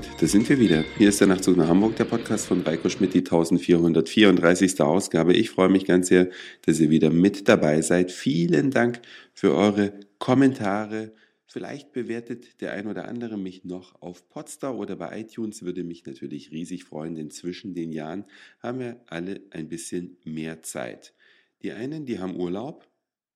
da sind wir wieder. Hier ist der Nachtzug nach Hamburg, der Podcast von Reiko Schmidt, die 1434. Ausgabe. Ich freue mich ganz sehr, dass ihr wieder mit dabei seid. Vielen Dank für eure Kommentare. Vielleicht bewertet der ein oder andere mich noch auf Podstar oder bei iTunes, würde mich natürlich riesig freuen, denn zwischen den Jahren haben wir alle ein bisschen mehr Zeit. Die einen, die haben Urlaub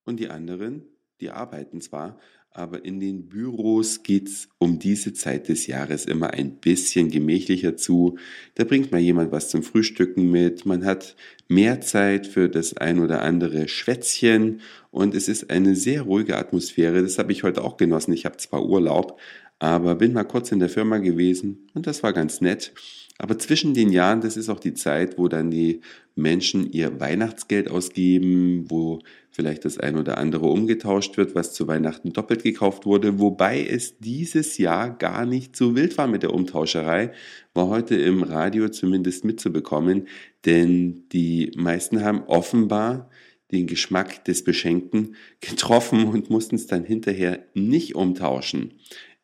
und die anderen, die arbeiten zwar, aber in den Büros geht's um diese Zeit des Jahres immer ein bisschen gemächlicher zu. Da bringt mal jemand was zum Frühstücken mit, man hat mehr Zeit für das ein oder andere Schwätzchen und es ist eine sehr ruhige Atmosphäre. Das habe ich heute auch genossen. Ich habe zwar Urlaub, aber bin mal kurz in der Firma gewesen und das war ganz nett. Aber zwischen den Jahren, das ist auch die Zeit, wo dann die Menschen ihr Weihnachtsgeld ausgeben, wo vielleicht das ein oder andere umgetauscht wird, was zu Weihnachten doppelt gekauft wurde, wobei es dieses Jahr gar nicht so wild war mit der Umtauscherei, war heute im Radio zumindest mitzubekommen, denn die meisten haben offenbar den Geschmack des Beschenkten getroffen und mussten es dann hinterher nicht umtauschen.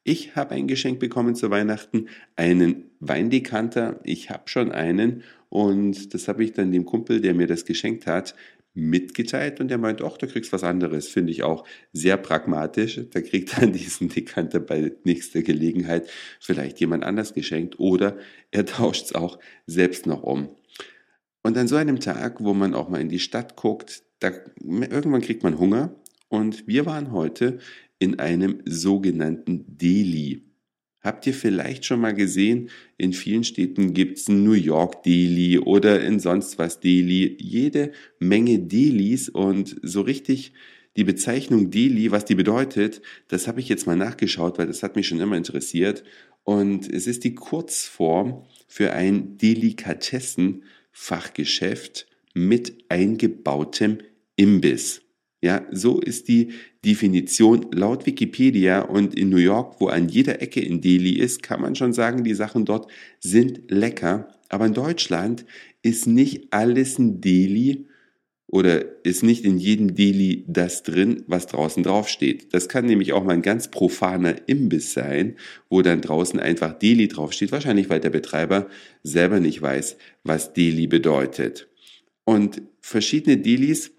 Ich habe ein Geschenk bekommen zu Weihnachten, einen Weindekanter. Ich habe schon einen und das habe ich dann dem Kumpel, der mir das geschenkt hat, mitgeteilt und der meint, ach, da kriegst was anderes. Finde ich auch sehr pragmatisch. Da kriegt dann diesen Dekanter bei nächster Gelegenheit vielleicht jemand anders geschenkt oder er tauscht es auch selbst noch um. Und an so einem Tag, wo man auch mal in die Stadt guckt, da, irgendwann kriegt man Hunger. Und wir waren heute in einem sogenannten Deli. Habt ihr vielleicht schon mal gesehen, in vielen Städten gibt es ein New York Deli oder in sonst was Deli, jede Menge Delis und so richtig die Bezeichnung Deli, was die bedeutet, das habe ich jetzt mal nachgeschaut, weil das hat mich schon immer interessiert und es ist die Kurzform für ein Delikatessen-Fachgeschäft mit eingebautem Imbiss. Ja, so ist die Definition laut Wikipedia und in New York, wo an jeder Ecke in Delhi ist, kann man schon sagen, die Sachen dort sind lecker. Aber in Deutschland ist nicht alles ein Deli oder ist nicht in jedem Deli das drin, was draußen draufsteht. Das kann nämlich auch mal ein ganz profaner Imbiss sein, wo dann draußen einfach Deli draufsteht, wahrscheinlich weil der Betreiber selber nicht weiß, was Deli bedeutet. Und verschiedene Delis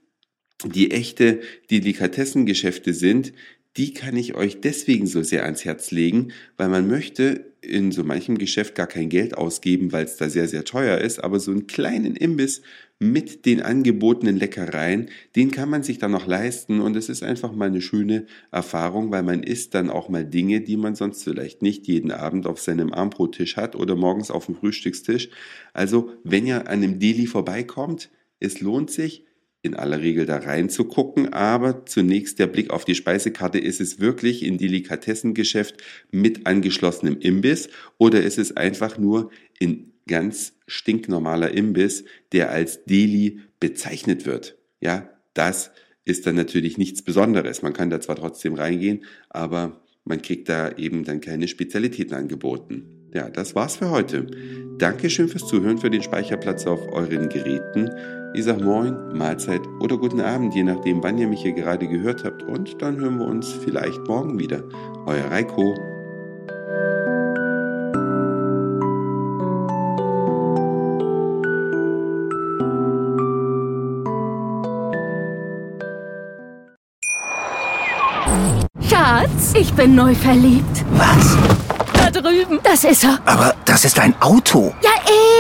die echte Delikatessengeschäfte sind, die kann ich euch deswegen so sehr ans Herz legen, weil man möchte in so manchem Geschäft gar kein Geld ausgeben, weil es da sehr, sehr teuer ist, aber so einen kleinen Imbiss mit den angebotenen Leckereien, den kann man sich dann noch leisten und es ist einfach mal eine schöne Erfahrung, weil man isst dann auch mal Dinge, die man sonst vielleicht nicht jeden Abend auf seinem Armbrottisch hat oder morgens auf dem Frühstückstisch. Also, wenn ihr an einem Deli vorbeikommt, es lohnt sich, in aller Regel da reinzugucken, aber zunächst der Blick auf die Speisekarte, ist es wirklich ein Delikatessengeschäft mit angeschlossenem Imbiss oder ist es einfach nur in ganz stinknormaler Imbiss, der als Deli bezeichnet wird? Ja, das ist dann natürlich nichts Besonderes. Man kann da zwar trotzdem reingehen, aber man kriegt da eben dann keine Spezialitäten angeboten. Ja, das war's für heute. Dankeschön fürs Zuhören, für den Speicherplatz auf euren Geräten. Ich sag Moin, Mahlzeit oder guten Abend, je nachdem, wann ihr mich hier gerade gehört habt. Und dann hören wir uns vielleicht morgen wieder. Euer Reiko. Schatz, ich bin neu verliebt. Was? Da drüben. Das ist er. Aber das ist ein Auto.